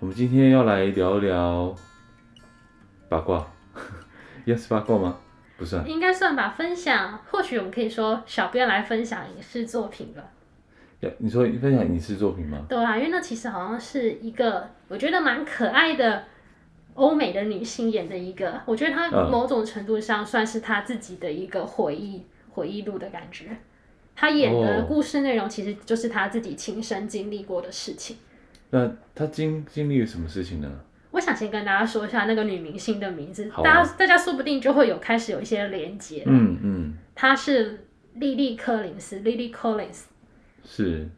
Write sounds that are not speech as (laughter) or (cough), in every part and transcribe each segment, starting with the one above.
我们今天要来聊聊八卦，(laughs) 也是八卦吗？不算，应该算吧。分享，或许我们可以说，小编来分享影视作品吧。你说分享影视作品吗？对啊，因为那其实好像是一个我觉得蛮可爱的欧美的女性演的一个，我觉得她某种程度上算是她自己的一个回忆、嗯、回忆录的感觉。她演的故事内容其实就是她自己亲身经历过的事情。那他经经历了什么事情呢？我想先跟大家说一下那个女明星的名字，啊、大家大家说不定就会有开始有一些连接。嗯嗯，她是莉莉·柯林斯 （Lily Collins）。是，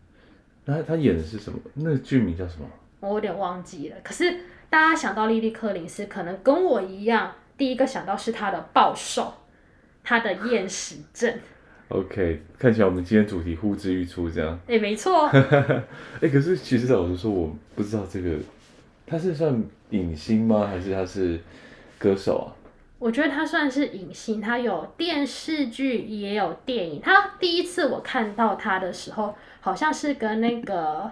那她演的是什么？那个剧名叫什么？我有点忘记了。可是大家想到莉莉·柯林斯，可能跟我一样，第一个想到是她的暴瘦，她的厌食症。OK，看起来我们今天主题呼之欲出，这样。哎、欸，没错。(laughs) 哎、欸，可是其实老实说，我不知道这个，他是算影星吗？还是他是歌手啊？我觉得他算是影星，他有电视剧，也有电影。他第一次我看到他的时候，好像是跟那个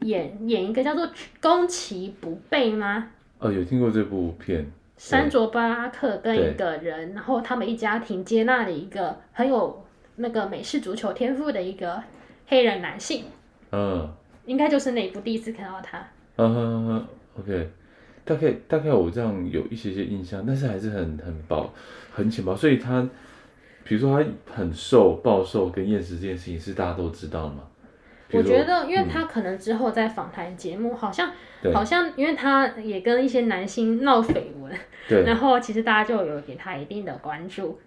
演演一个叫做宫崎不备吗？哦，有听过这部片。山卓巴拉克跟一个人，然后他们一家庭接纳了一个很有那个美式足球天赋的一个黑人男性。嗯，应该就是那一部第一次看到他。嗯哼哼，OK，大概大概我这样有一些些印象，但是还是很很薄很浅薄。所以他，比如说他很瘦、暴瘦跟厌食这件事情是大家都知道的吗？我觉得，因为他可能之后在访谈节目，好像、嗯、好像，因为他也跟一些男星闹绯闻，对，然后其实大家就有给他一定的关注。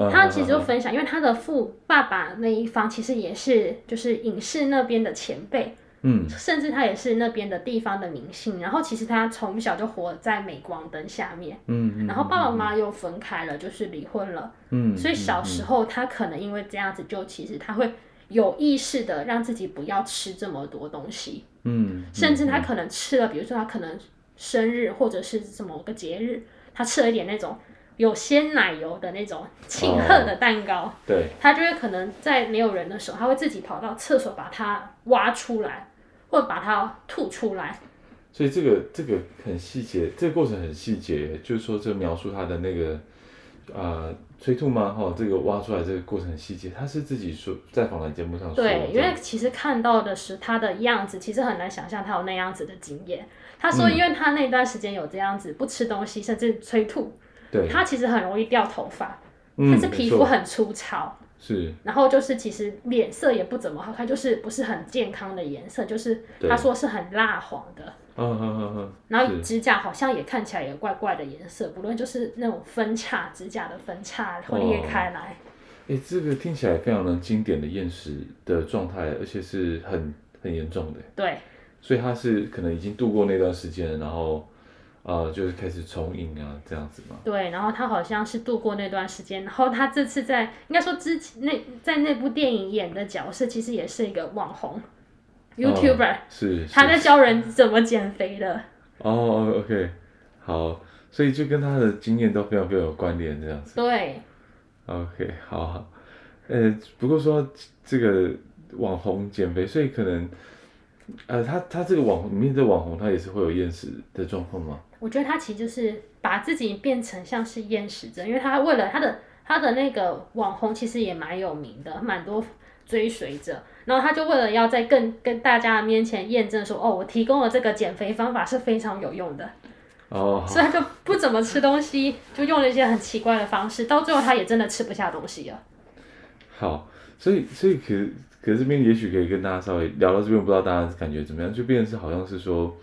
嗯、他其实就分享，嗯、因为他的父爸爸那一方其实也是就是影视那边的前辈，嗯，甚至他也是那边的地方的明星。然后其实他从小就活在镁光灯下面，嗯，嗯，然后爸爸妈妈又分开了，就是离婚了，嗯，所以小时候他可能因为这样子，就其实他会。有意识的让自己不要吃这么多东西，嗯，甚至他可能吃了，嗯、比如说他可能生日或者是什么个节日，他吃了一点那种有鲜奶油的那种庆贺的蛋糕，哦、对，他就会可能在没有人的时候，他会自己跑到厕所把它挖出来，或者把它吐出来。所以这个这个很细节，这个过程很细节，就是说这描述他的那个。呃，催吐吗？哈，这个挖出来这个过程很细节，他是自己说在访谈节目上说。对，因为其实看到的是他的样子，其实很难想象他有那样子的经验。他说，因为他那段时间有这样子不吃东西，甚至催吐，对，他其实很容易掉头发，嗯，但是皮肤很粗糙。是，然后就是其实脸色也不怎么好看，就是不是很健康的颜色，就是他说是很蜡黄的，嗯嗯嗯嗯，然后指甲好像也看起来也怪怪的颜色，不论就是那种分叉，指甲的分叉会裂开来。哎、哦，这个听起来非常的经典的厌食的状态，而且是很很严重的。对，所以他是可能已经度过那段时间，然后。呃，就是开始重影啊，这样子嘛。对，然后他好像是度过那段时间，然后他这次在应该说之前那在那部电影演的角色，其实也是一个网红，YouTuber，、是他在教人怎么减肥的。哦，OK，好，所以就跟他的经验都非常非常有关联，这样子。对。OK，好好，呃，不过说这个网红减肥，所以可能。呃，他他这个网红里面的网红，他也是会有厌食的状况吗？我觉得他其实就是把自己变成像是厌食症，因为他为了他的他的那个网红其实也蛮有名的，蛮多追随者，然后他就为了要在更跟大家面前验证说，哦，我提供了这个减肥方法是非常有用的，哦，所以他就不怎么吃东西，就用了一些很奇怪的方式，到最后他也真的吃不下东西了。好，所以所以可。可是这边也许可以跟大家稍微聊到这边，不知道大家感觉怎么样？就变成是好像是说，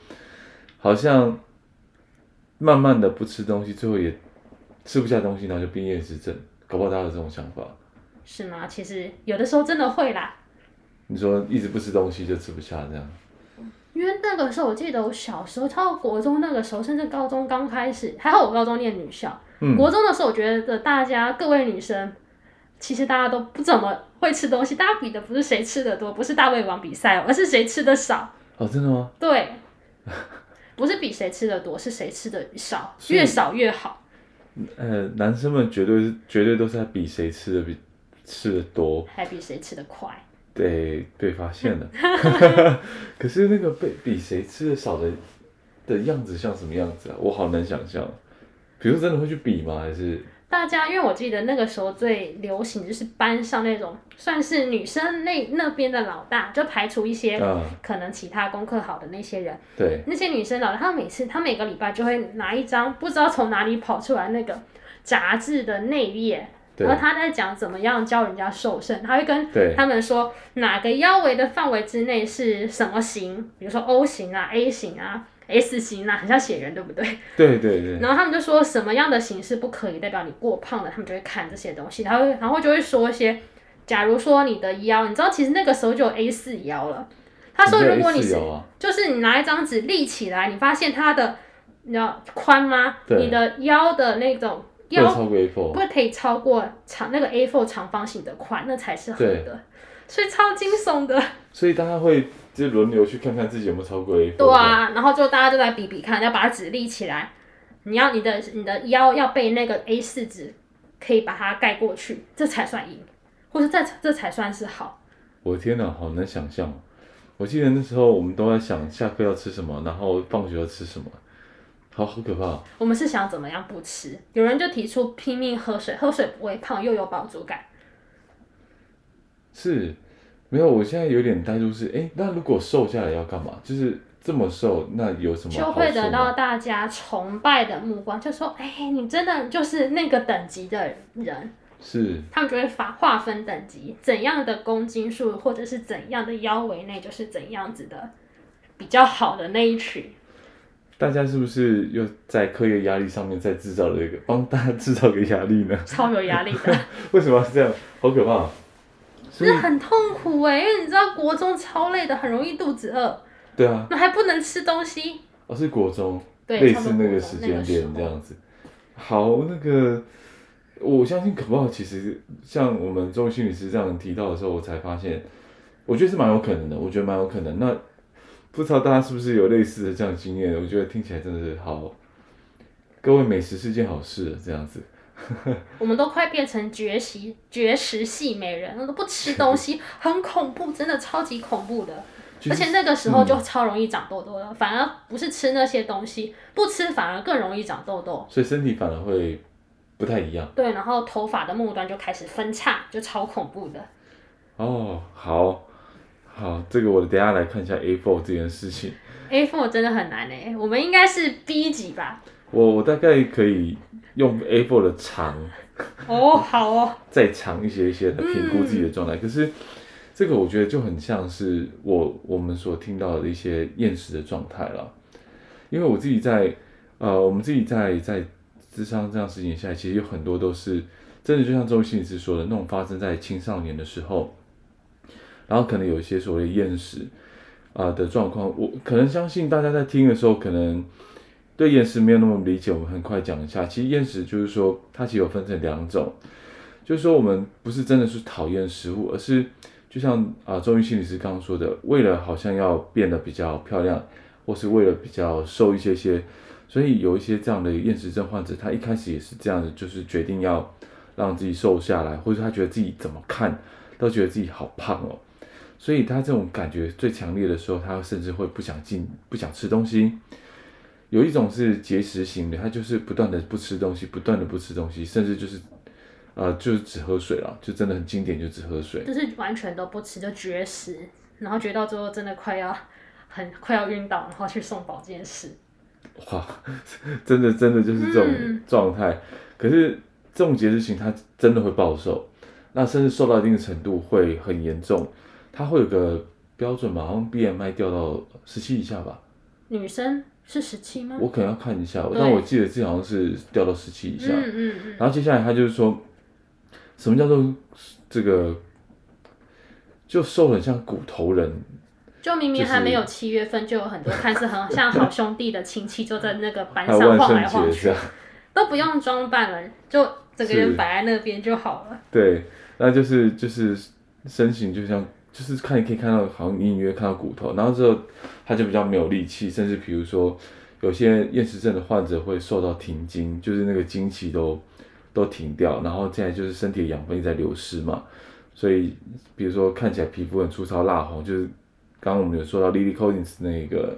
好像慢慢的不吃东西，最后也吃不下东西，然后就变厌食症，搞不好大家有这种想法。是吗？其实有的时候真的会啦。你说一直不吃东西就吃不下这样？因为那个时候我记得我小时候，到国中那个时候，甚至高中刚开始，还好我高中念女校。嗯。国中的时候，我觉得大家各位女生，其实大家都不怎么会吃东西，大家比的不是谁吃的多，不是大胃王比赛，而是谁吃的少。哦，真的吗？对。不是比谁吃的多，是谁吃的少，越少越好。呃，男生们绝对是绝对都是在比谁吃的比吃的多，还比谁吃的快。对，被发现了。(laughs) 可是那个被比谁吃的少的的样子像什么样子啊？我好难想象。比如真的会去比吗？还是？大家，因为我记得那个时候最流行就是班上那种算是女生那那边的老大，就排除一些可能其他功课好的那些人。对。那些女生老大，她每次她每个礼拜就会拿一张不知道从哪里跑出来那个杂志的内页，然后她在讲怎么样教人家瘦身，她会跟他们说哪个腰围的范围之内是什么型，比如说 O 型啊、A 型啊。S 型啊，很像写人，对不对？对对对。(laughs) 然后他们就说什么样的形式不可以，代表你过胖了，他们就会看这些东西，然后然后就会说一些，假如说你的腰，你知道其实那个时候就有 A 四腰了。他说如果你是，啊、就是你拿一张纸立起来，你发现它的你知道宽吗？你的腰的那种腰不会可以超过长那个 A4 长方形的宽，那才是合的。所以超惊悚的。所以大家会。就轮流去看看自己有没有超过 A4。对啊，然后就大家就来比比看，要把纸立起来。你要你的你的腰要被那个 A4 纸可以把它盖过去，这才算赢，或者这这才算是好。我的天哪，好难想象。我记得那时候我们都在想下课要吃什么，然后放学要吃什么，好好可怕。我们是想怎么样不吃？有人就提出拼命喝水，喝水不会胖又有饱足感。是。没有，我现在有点呆住，是哎，那如果瘦下来要干嘛？就是这么瘦，那有什么？就会得到大家崇拜的目光，就说哎，你真的就是那个等级的人。是。他们就会发划分等级，怎样的公斤数或者是怎样的腰围内，就是怎样子的比较好的那一群。大家是不是又在课业压力上面再制造了一个，帮大家制造个压力呢？超有压力的。(laughs) 为什么是这样？好可怕。真的很痛苦哎，因为你知道国中超累的，很容易肚子饿。对啊。那还不能吃东西。哦，是国中。对。类似那个时间点这样子。好，那个我相信可不好，其实像我们周心理师这样提到的时候，我才发现，我觉得是蛮有可能的。我觉得蛮有可能。那不知道大家是不是有类似的这样经验？我觉得听起来真的是好。各位，美食是件好事，这样子。(laughs) 我们都快变成绝食绝食系美人，都不吃东西，(laughs) 很恐怖，真的超级恐怖的。而且那个时候就超容易长痘痘了，嗯，反而不是吃那些东西，不吃反而更容易长痘痘。所以身体反而会不太一样。对，然后头发的末端就开始分叉，就超恐怖的。哦，好，好，这个我等下来看一下 A four 这件事情。A four 真的很难诶，我们应该是 B 级吧？我我大概可以。用 A4 的长哦，好哦，(laughs) 再长一些一些的评估自己的状态。嗯、可是这个我觉得就很像是我我们所听到的一些厌食的状态了。因为我自己在呃，我们自己在在智商这样事情下，其实有很多都是真的，就像周心理师说的那种发生在青少年的时候，然后可能有一些所谓厌食啊的状况。我可能相信大家在听的时候，可能。对厌食没有那么理解，我们很快讲一下。其实厌食就是说，它其实有分成两种，就是说我们不是真的是讨厌食物，而是就像啊，周瑜心理师刚刚说的，为了好像要变得比较漂亮，或是为了比较瘦一些些，所以有一些这样的厌食症患者，他一开始也是这样子，就是决定要让自己瘦下来，或者他觉得自己怎么看都觉得自己好胖哦，所以他这种感觉最强烈的时候，他甚至会不想进，不想吃东西。有一种是节食型的，他就是不断的不吃东西，不断的不吃东西，甚至就是，呃，就是只喝水了，就真的很经典，就只喝水，就是完全都不吃，就绝食，然后绝到最后真的快要很快要晕倒，然后去送保健室。哇，真的真的就是这种状态。嗯、可是这种节食型，他真的会暴瘦，那甚至瘦到一定的程度会很严重，他会有个标准嘛，好像 BMI 掉到十七以下吧，女生。是十七吗？我可能要看一下，但我记得这好像是掉到十七以下。嗯嗯嗯。然后接下来他就是说，什么叫做这个，就瘦很像骨头人，就明明还没有七月份，就有很多看似很像好兄弟的亲戚，就在那个班上晃来晃去，都不用装扮了，就整个人摆在那边就好了。对，那就是就是身形就像就是看你可以看到好像隐隐约约看到骨头，然后之后他就比较没有力气，甚至比如说有些厌食症的患者会受到停经，就是那个经期都都停掉，然后现在就是身体的养分一直在流失嘛。所以，比如说看起来皮肤很粗糙、蜡红，就是刚刚我们有说到 Lily Collins 那个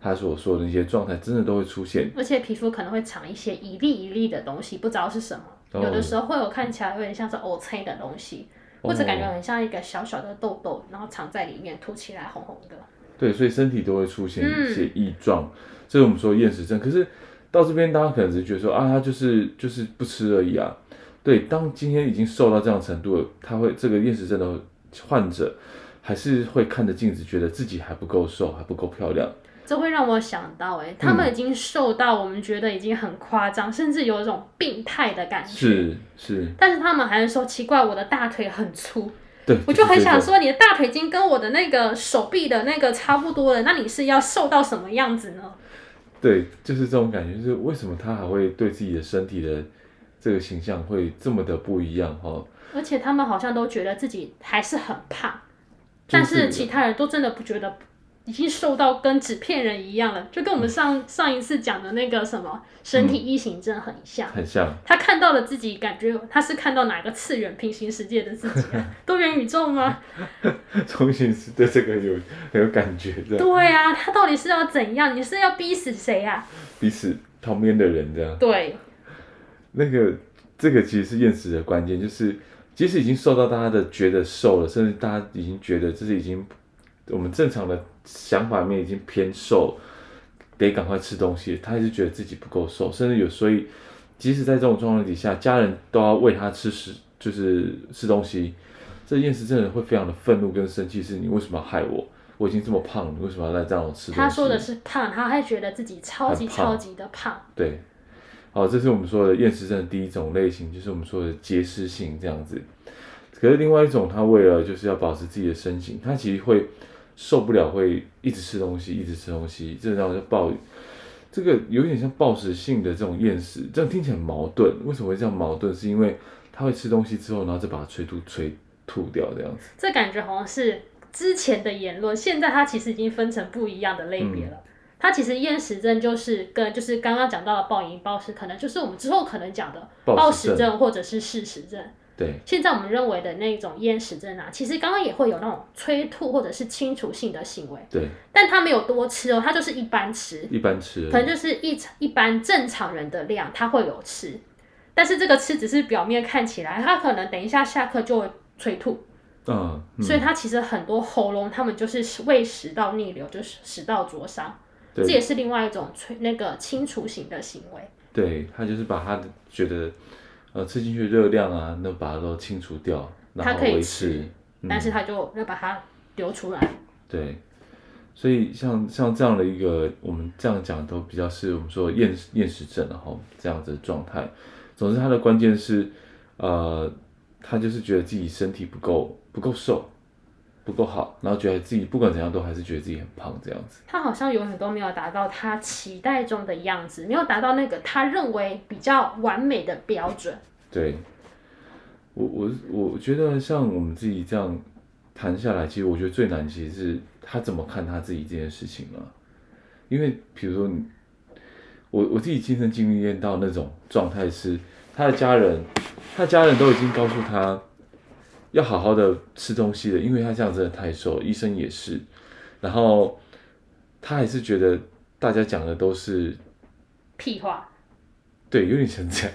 他所说的那些状态，真的都会出现。而且皮肤可能会长一些一粒一粒的东西，不知道是什么。哦、有的时候会有看起来有点像是乌青的东西，或者感觉很像一个小小的痘痘，然后藏在里面，凸起来红红的。对，所以身体都会出现一些异状，嗯、这是我们说厌食症。可是到这边，大家可能只是觉得说啊，他就是就是不吃而已啊。对，当今天已经瘦到这样程度了，他会这个厌食症的患者，还是会看着镜子，觉得自己还不够瘦，还不够漂亮。这会让我想到，哎，他们已经瘦到我们觉得已经很夸张，嗯、甚至有一种病态的感觉。是是。但是他们还是说奇怪，我的大腿很粗。对。我就很想说，你的大腿已经跟我的那个手臂的那个差不多了，那你是要瘦到什么样子呢？对，就是这种感觉，就是为什么他还会对自己的身体的。这个形象会这么的不一样哈，而且他们好像都觉得自己还是很胖，但是其他人都真的不觉得，已经瘦到跟纸片人一样了，就跟我们上、嗯、上一次讲的那个什么身体异形症很像，很像。他看到了自己，感觉他是看到哪个次元平行世界的自己啊？(laughs) 多元宇宙吗？(laughs) 重新是对这个有很有感觉的。对啊，他到底是要怎样？你是要逼死谁啊？逼死旁边的人这样。对。那个，这个其实是厌食的关键，就是即使已经瘦到大家的觉得瘦了，甚至大家已经觉得这是已经我们正常的想法里面已经偏瘦，得赶快吃东西，他还是觉得自己不够瘦，甚至有所以，即使在这种状况底下，家人都要喂他吃食，就是吃东西，这厌食症的人会非常的愤怒跟生气，是你为什么要害我？我已经这么胖，你为什么要来这样吃？他说的是胖，他还觉得自己超级超级的胖，对。好，这是我们说的厌食症的第一种类型，就是我们说的节食性这样子。可是另外一种，他为了就是要保持自己的身形，他其实会受不了，会一直吃东西，一直吃东西，这让就暴，这个有点像暴食性的这种厌食，这样听起来很矛盾。为什么会这样矛盾？是因为他会吃东西之后，然后再把它催吐、催吐掉这样子。这感觉好像是之前的言论，现在他其实已经分成不一样的类别了。嗯它其实厌食症就是跟就是刚刚讲到的暴饮暴食，可能就是我们之后可能讲的暴食症或者是嗜食症。对，现在我们认为的那种厌食症啊，其实刚刚也会有那种催吐或者是清除性的行为。对，但他没有多吃哦，他就是一般吃，一般吃，可能就是一一般正常人的量，他会有吃，但是这个吃只是表面看起来，他可能等一下下课就会催吐。嗯，嗯，所以他其实很多喉咙他们就是胃食道逆流，就是食道灼伤。这也是另外一种催那个清除型的行为。对，他就是把他的觉得呃吃进去的热量啊，那把它都清除掉，然后维持，但是它就要把它流出来。对，所以像像这样的一个我们这样讲都比较是我们说厌厌食症然后这样子的状态。总之，它的关键是呃，他就是觉得自己身体不够不够瘦。不够好，然后觉得自己不管怎样都还是觉得自己很胖这样子。他好像永远都没有达到他期待中的样子，没有达到那个他认为比较完美的标准。对，我我我觉得像我们自己这样谈下来，其实我觉得最难其实是他怎么看他自己这件事情啊。因为比如说你，我我自己亲身经历到那种状态是，他的家人，他的家人都已经告诉他。要好好的吃东西的，因为他这样真的太瘦，医生也是，然后他还是觉得大家讲的都是屁话，对，有点像这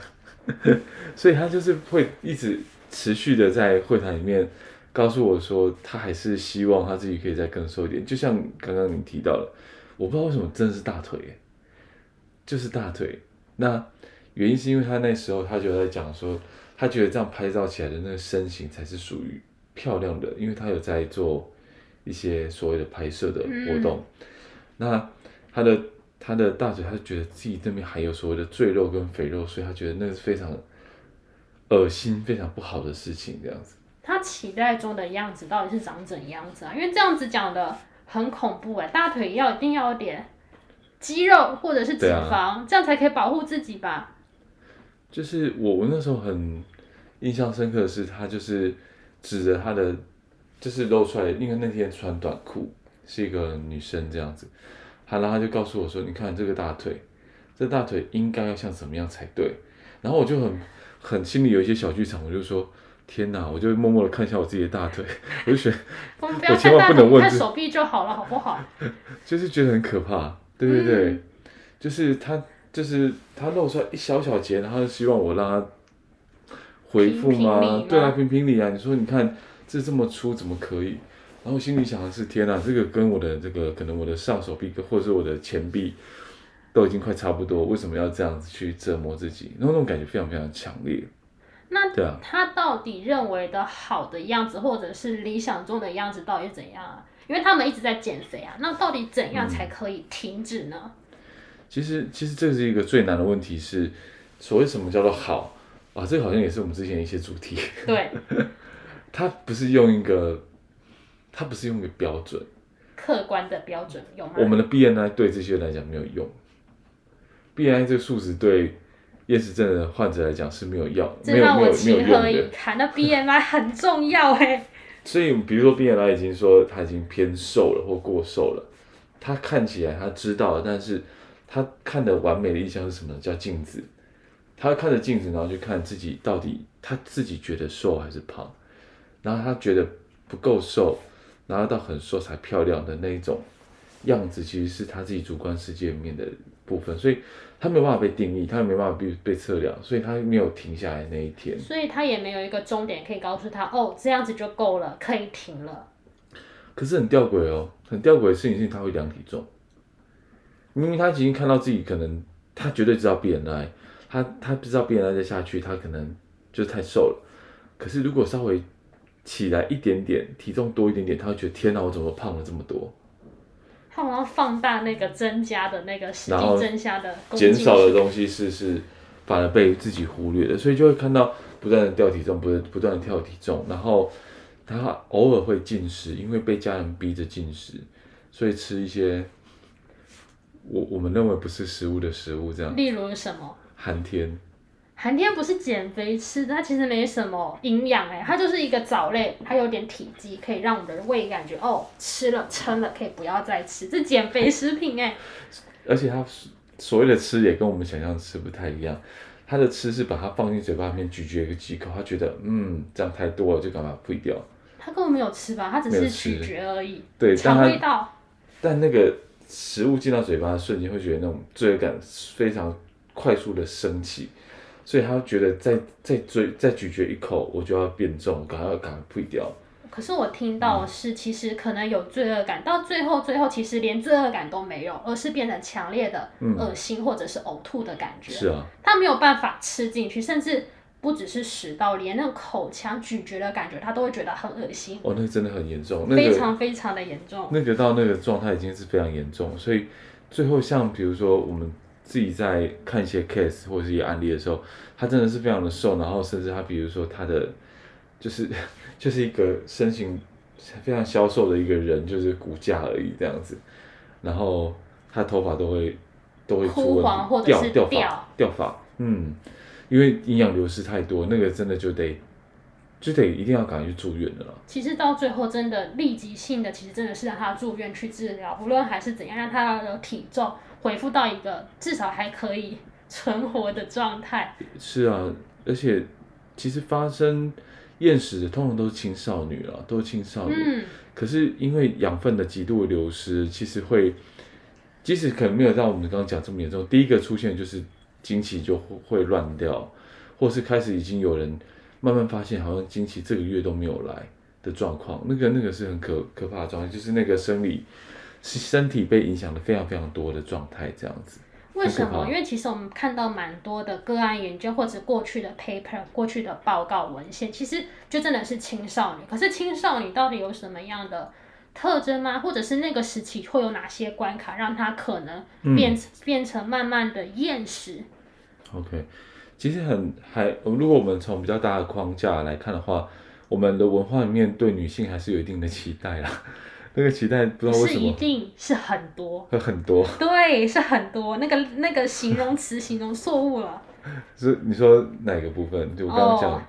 样，(laughs) 所以他就是会一直持续的在会谈里面告诉我说，他还是希望他自己可以再更瘦一点，就像刚刚你提到了，我不知道为什么真的是大腿，就是大腿，那原因是因为他那时候他就在讲说。他觉得这样拍照起来的那个身形才是属于漂亮的，因为他有在做一些所谓的拍摄的活动。嗯、那他的他的大嘴，他就觉得自己这边还有所谓的赘肉跟肥肉，所以他觉得那是非常恶心、非常不好的事情。这样子，他期待中的样子到底是长怎样子啊？因为这样子讲的很恐怖哎，大腿要一定要有点肌肉或者是脂肪，啊、这样才可以保护自己吧。就是我我那时候很印象深刻的是，他就是指着他的，就是露出来，因为那天穿短裤，是一个女生这样子，好，然后他就告诉我说：“你看这个大腿，这大腿应该要像怎么样才对？”然后我就很很心里有一些小剧场，我就说。天哪！我就默默的看一下我自己的大腿，(laughs) 我就觉得我千万不能问，看手臂就好了，好不好？(laughs) 就是觉得很可怕，对对对，嗯、就是他，就是他露出来一小小节，然后希望我让他回复吗？评评对啊，评评理啊！你说你看这这么粗，怎么可以？然后我心里想的是，天哪，这个跟我的这个可能我的上手臂或者是我的前臂都已经快差不多，为什么要这样子去折磨自己？然后那种感觉非常非常强烈。那他到底认为的好的样子，或者是理想中的样子，到底怎样啊？因为他们一直在减肥啊，那到底怎样才可以停止呢？嗯、其实，其实这是一个最难的问题是，是所谓什么叫做好啊？这个好像也是我们之前的一些主题。对，(laughs) 它不是用一个，它不是用一个标准，客观的标准有吗？我们的 BMI 对这些人来讲没有用，BMI 这个数值对。厌食症的患者来讲是没有药，没有没有没有用的。那 BMI 很重要哎。(laughs) 所以，比如说 BMI 已经说他已经偏瘦了或过瘦了，他看起来他知道了，但是他看的完美的印象是什么？叫镜子。他看着镜子，然后去看自己到底他自己觉得瘦还是胖，然后他觉得不够瘦，然后到很瘦才漂亮的那一种样子，其实是他自己主观世界里面的部分，所以。他没有办法被定义，他也没办法被被测量，所以他没有停下来那一天。所以他也没有一个终点可以告诉他，哦，这样子就够了，可以停了。可是很吊诡哦，很吊诡的事情是，他会量体重。明明他已经看到自己可能，他绝对知道 BNI，他他不知道 BNI 再下去，他可能就太瘦了。可是如果稍微起来一点点，体重多一点点，他会觉得天哪，我怎么胖了这么多？他好像放大那个增加的那个实际增加的，减少的东西是是反而被自己忽略了，所以就会看到不断的掉体重，不断不断的跳体重，然后他偶尔会进食，因为被家人逼着进食，所以吃一些我我们认为不是食物的食物，这样。例如什么？寒天。寒天不是减肥吃的，它其实没什么营养哎，它就是一个藻类，它有点体积，可以让我们的胃感觉哦，吃了撑了，可以不要再吃，这减肥食品哎。而且它所谓的吃也跟我们想象吃不太一样，它的吃是把它放进嘴巴里面咀嚼个几口，他觉得嗯这样太多了，就赶快吐掉。他根本没有吃吧，他只是咀嚼而已，对，尝味道。但那个食物进到嘴巴的瞬间，会觉得那种罪恶感非常快速的升起。所以他觉得再再追再咀嚼一口，我就要变重，赶快赶快退掉。可是我听到是，其实可能有罪恶感，嗯、到最后最后其实连罪恶感都没有，而是变成强烈的恶心或者是呕吐的感觉。是啊，他没有办法吃进去，甚至不只是食道，连那种口腔咀嚼的感觉，他都会觉得很恶心。哦，那个真的很严重，那个、非常非常的严重。那个到那个状态已经是非常严重，所以最后像比如说我们。自己在看一些 case 或者是一些案例的时候，他真的是非常的瘦，然后甚至他比如说他的就是就是一个身形非常消瘦的一个人，就是骨架而已这样子，然后他头发都会都会出问题，掉掉发掉发，嗯，因为营养流失太多，那个真的就得就得一定要赶快去住院的了。其实到最后真的立即性的，其实真的是让他住院去治疗，无论还是怎样，让他的体重。恢复到一个至少还可以存活的状态。是啊，而且其实发生厌食的通常都是青少女了，都是青少女。嗯。可是因为养分的极度流失，其实会，即使可能没有到我们刚刚讲这么严重，第一个出现就是经期就会乱掉，或是开始已经有人慢慢发现好像经期这个月都没有来的状况，那个那个是很可可怕的状态，就是那个生理。是身体被影响的非常非常多的状态，这样子。为什么？因为其实我们看到蛮多的个案研究，或者过去的 paper、过去的报告文献，其实就真的是青少年。可是青少年到底有什么样的特征吗？或者是那个时期会有哪些关卡，让她可能变、嗯、变成慢慢的厌食？OK，其实很还，如果我们从比较大的框架来看的话，我们的文化里面对女性还是有一定的期待啦。(laughs) 那个期待不知道为什么，是一定是很多，很多，对，是很多，那个那个形容词形容错误了。是你说哪个部分？就我刚刚讲，oh,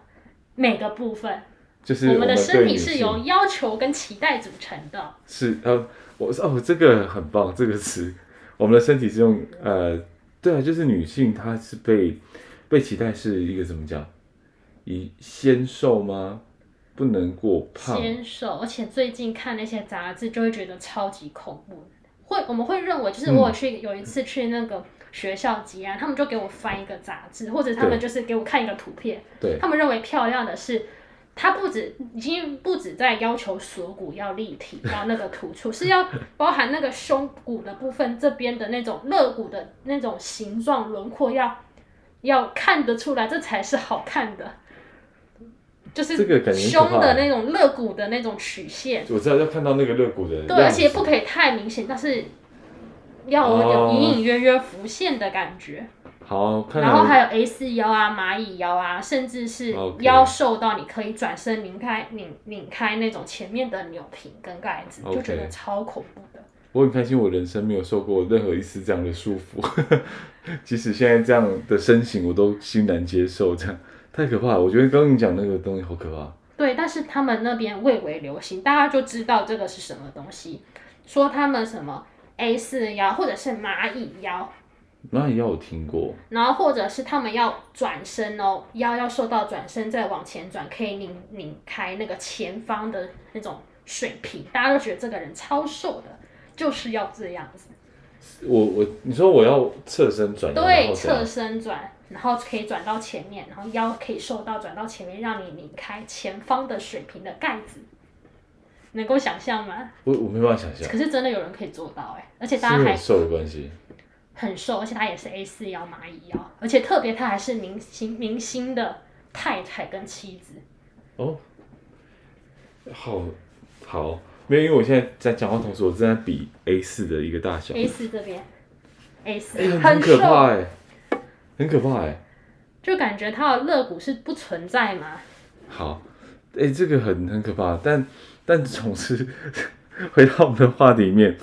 每个部分，就是我们，我们的身体是由要求跟期待组成的。是呃，我哦，这个很棒，这个词，我们的身体是用呃，对啊，就是女性她是被被期待是一个怎么讲？以纤瘦吗？不能过胖。纤瘦，而且最近看那些杂志就会觉得超级恐怖。会，我们会认为，就是我有去、嗯、有一次去那个。学校集案，他们就给我翻一个杂志，或者他们就是给我看一个图片。对，他们认为漂亮的是，它不止已经不止在要求锁骨要立体，要那个突出，是要包含那个胸骨的部分这边的那种肋骨的那种形状轮廓要要看得出来，这才是好看的。就是胸的那种肋骨的那种曲线。我知道要看到那个肋骨的。对，而且不可以太明显，但是。要有隐隐约约浮现的感觉，好，然后还有 A 四腰啊、蚂蚁腰啊，甚至是腰瘦到你可以转身拧开、拧拧开那种前面的扭瓶跟盖子，就觉得超恐怖的。我很开心，我人生没有受过任何一次这样的束缚，(laughs) 即使现在这样的身形，我都欣然接受。这样太可怕了，我觉得刚刚你讲那个东西好可怕。对，但是他们那边蔚为流行，大家就知道这个是什么东西，说他们什么。A 四腰，或者是蚂蚁腰，蚂蚁腰我听过。然后或者是他们要转身哦，腰要瘦到转身再往前转，可以拧拧开那个前方的那种水平，大家都觉得这个人超瘦的，就是要这样子。我我你说我要侧身转，对，侧身转，然后可以转到前面，然后腰可以瘦到转到前面，让你拧开前方的水平的盖子。能够想象吗？我我没办法想象。可是真的有人可以做到哎，而且大家还瘦的关系。很瘦，而且他也是 A 四腰蚂蚁腰，而且特别他还是明星明星的太太跟妻子。哦，好，好，没有，因为我现在在讲话同时，我正在比 A 四的一个大小。A 四这边，A 四、欸、很可怕哎，很可怕哎，就感觉他的肋骨是不存在嘛。好，哎、欸，这个很很可怕，但。但总是 (laughs) 回到我们的话题里面，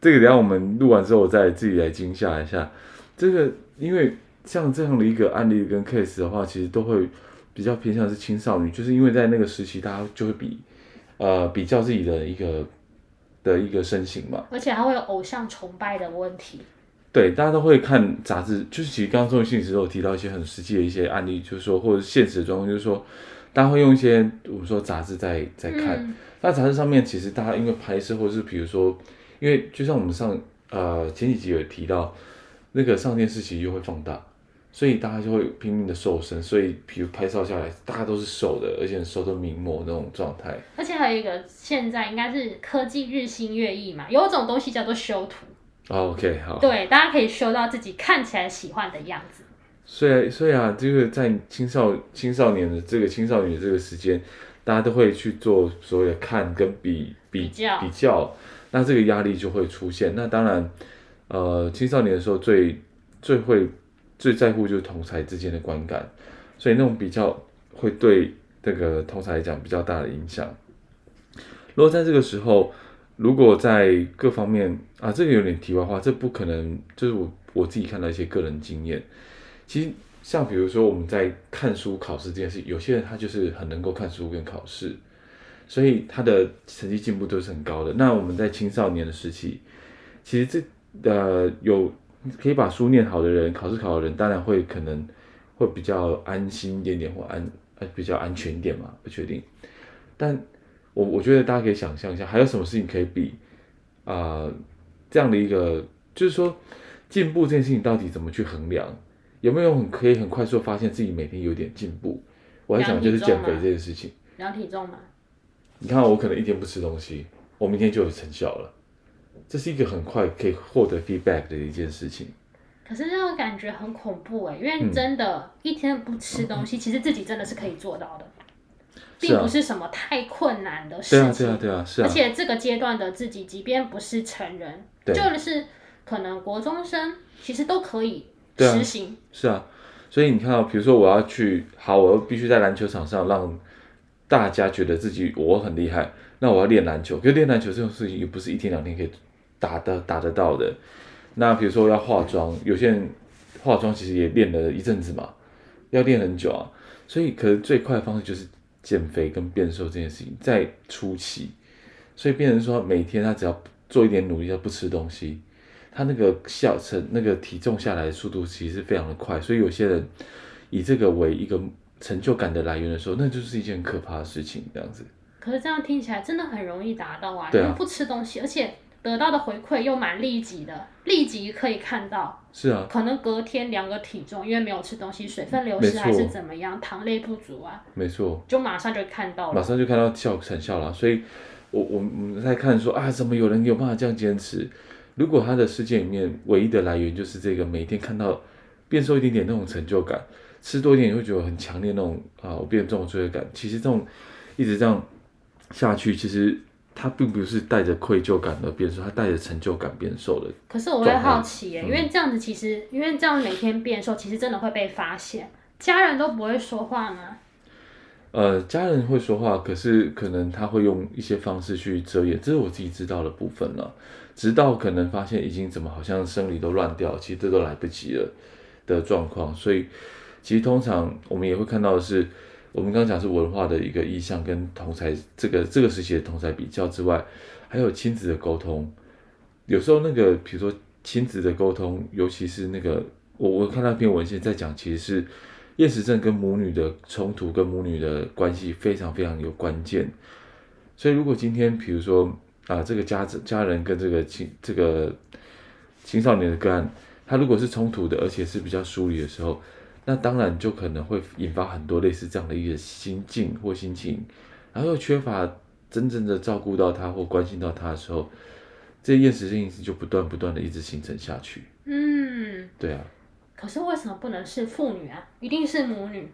这个等下我们录完之后，我再自己来惊吓一下。这个因为像这样的一个案例跟 case 的话，其实都会比较偏向是青少年，就是因为在那个时期，大家就会比呃比较自己的一个的一个身形嘛，而且还会有偶像崇拜的问题。对，大家都会看杂志，就是其实刚刚钟心理师有提到一些很实际的一些案例，就是说或者现实的状况，就是说大家会用一些我们说杂志在在看。嗯那杂志上面其实大家因为拍摄，或者是比如说，因为就像我们上呃前几集有提到，那个上电视其实又会放大，所以大家就会拼命的瘦身，所以比如拍照下来，大家都是瘦的，而且瘦的名模那种状态。而且还有一个，现在应该是科技日新月异嘛，有一种东西叫做修图。Oh, OK，好。对，大家可以修到自己看起来喜欢的样子。所以，所以啊，这个在青少青少年的这个青少年的这个时间。大家都会去做所谓的看跟比比比较，比较，那这个压力就会出现。那当然，呃，青少年的时候最最会最在乎就是同才之间的观感，所以那种比较会对这个同才来讲比较大的影响。如果在这个时候，如果在各方面啊，这个有点题外话，这不可能，就是我我自己看到一些个人经验，其实。像比如说我们在看书考试这件事，有些人他就是很能够看书跟考试，所以他的成绩进步都是很高的。那我们在青少年的时期，其实这呃有可以把书念好的人，考试考的人，当然会可能会比较安心一点点，或安呃比较安全一点嘛，不确定。但我我觉得大家可以想象一下，还有什么事情可以比啊、呃、这样的一个，就是说进步这件事情到底怎么去衡量？有没有很可以很快速发现自己每天有点进步？我还想就是减肥这件事情。量体重吗？你看我可能一天不吃东西，我明天就有成效了。这是一个很快可以获得 feedback 的一件事情。可是这种感觉很恐怖哎，因为真的，一天不吃东西，嗯、其实自己真的是可以做到的，并不是什么太困难的事情。对啊，对啊，对啊，是啊。而且这个阶段的自己，即便不是成人，就是可能国中生，其实都可以。对啊，是啊，所以你看到，比如说我要去，好，我必须在篮球场上让大家觉得自己我很厉害，那我要练篮球，可是练篮球这种事情又不是一天两天可以打的打得到的。那比如说要化妆，有些人化妆其实也练了一阵子嘛，要练很久啊。所以可能最快的方式就是减肥跟变瘦这件事情在初期，所以变成说每天他只要做一点努力，他不吃东西，他那个下沉那个体重下来的速度其实非常的快。所以有些人以这个为一个成就感的来源的时候，那就是一件可怕的事情，这样子。可是这样听起来真的很容易达到啊！对啊，不吃东西，而且。得到的回馈又蛮立即的，立即可以看到。是啊。可能隔天量个体重，因为没有吃东西，水分流失还是怎么样，糖类不足啊。没错。就马上就看到了。马上就看到效成效了，所以我我们在看说啊，怎么有人有办法这样坚持？如果他的世界里面唯一的来源就是这个，每天看到变瘦一点点那种成就感，吃多一点你会觉得很强烈那种啊，我变重的罪恶感。其实这种一直这样下去，其实。他并不是带着愧疚感而变瘦，他带着成就感变瘦的。可是我会好奇耶，嗯、因为这样子其实，因为这样每天变瘦，其实真的会被发现，家人都不会说话吗？呃，家人会说话，可是可能他会用一些方式去遮掩，这是我自己知道的部分了。直到可能发现已经怎么好像生理都乱掉，其实这都来不及了的状况。所以，其实通常我们也会看到的是。我们刚刚讲是文化的一个意向跟同才这个这个时期的同才比较之外，还有亲子的沟通。有时候那个比如说亲子的沟通，尤其是那个我我看那篇文献在讲，其实是厌食症跟母女的冲突跟母女的关系非常非常有关键。所以如果今天比如说啊这个家家人跟这个青这个青少年的个案，他如果是冲突的，而且是比较疏离的时候。那当然就可能会引发很多类似这样的一个心境或心情，然后又缺乏真正的照顾到他或关心到他的时候，这厌食性就不断不断的一直形成下去。嗯，对啊。可是为什么不能是父女啊？一定是母女？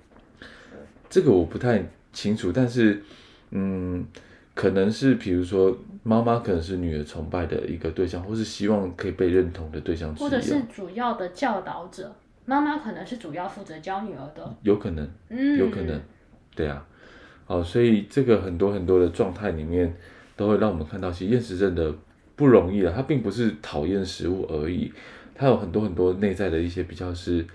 这个我不太清楚，但是嗯，可能是比如说妈妈可能是女儿崇拜的一个对象，或是希望可以被认同的对象，或者是主要的教导者。妈妈可能是主要负责教女儿的，有可能，嗯，有可能，对啊，好，所以这个很多很多的状态里面，都会让我们看到，其实厌食症的不容易啊，它并不是讨厌食物而已，它有很多很多内在的一些比较是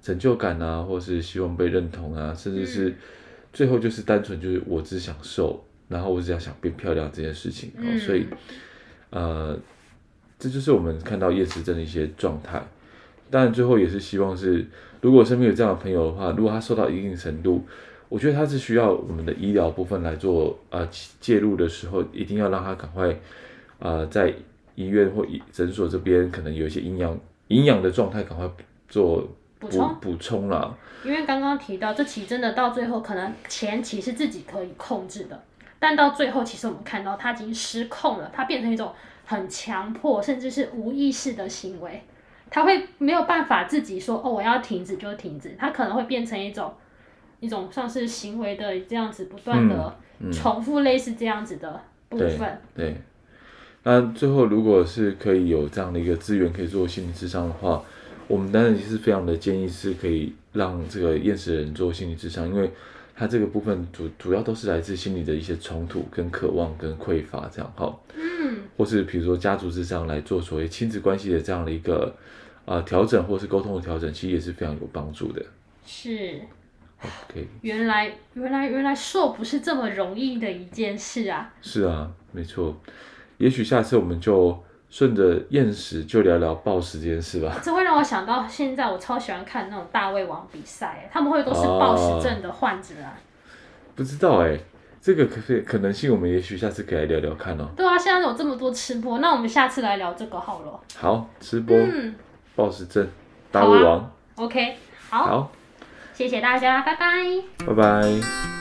成就感啊，或是希望被认同啊，甚至是最后就是单纯就是我只想瘦，然后我只要想变漂亮这件事情，嗯，所以，呃，这就是我们看到厌食症的一些状态。当然，最后也是希望是，如果身边有这样的朋友的话，如果他受到一定程度，我觉得他是需要我们的医疗部分来做呃介入的时候，一定要让他赶快呃在医院或诊所这边可能有一些营养营养的状态，赶快做补充补充啦。因为刚刚提到这期真的到最后，可能前期是自己可以控制的，但到最后其实我们看到他已经失控了，他变成一种很强迫甚至是无意识的行为。他会没有办法自己说哦，我要停止就停止，他可能会变成一种一种像是行为的这样子不断的重复类似这样子的部分。嗯嗯、对，对，那最后如果是可以有这样的一个资源可以做心理智商的话，我们当然也是非常的建议是可以让这个厌食的人做心理智商，因为他这个部分主主要都是来自心理的一些冲突跟渴望跟匮乏这样哈。嗯。或是比如说家族之上来做所谓亲子关系的这样的一个。啊，调整或是沟通的调整，其实也是非常有帮助的。是，OK。原来，原来，原来瘦不是这么容易的一件事啊！是啊，没错。也许下次我们就顺着厌食，就聊聊暴食这件事吧。这会让我想到，现在我超喜欢看那种大胃王比赛，他们会都是暴食症的患者啊。不知道哎，这个可可能性，我们也许下次可以来聊聊看哦。对啊，现在有这么多吃播，那我们下次来聊这个好了。好，吃播。嗯。暴食症，大胃王。啊、OK，好，好，谢谢大家，拜拜，拜拜。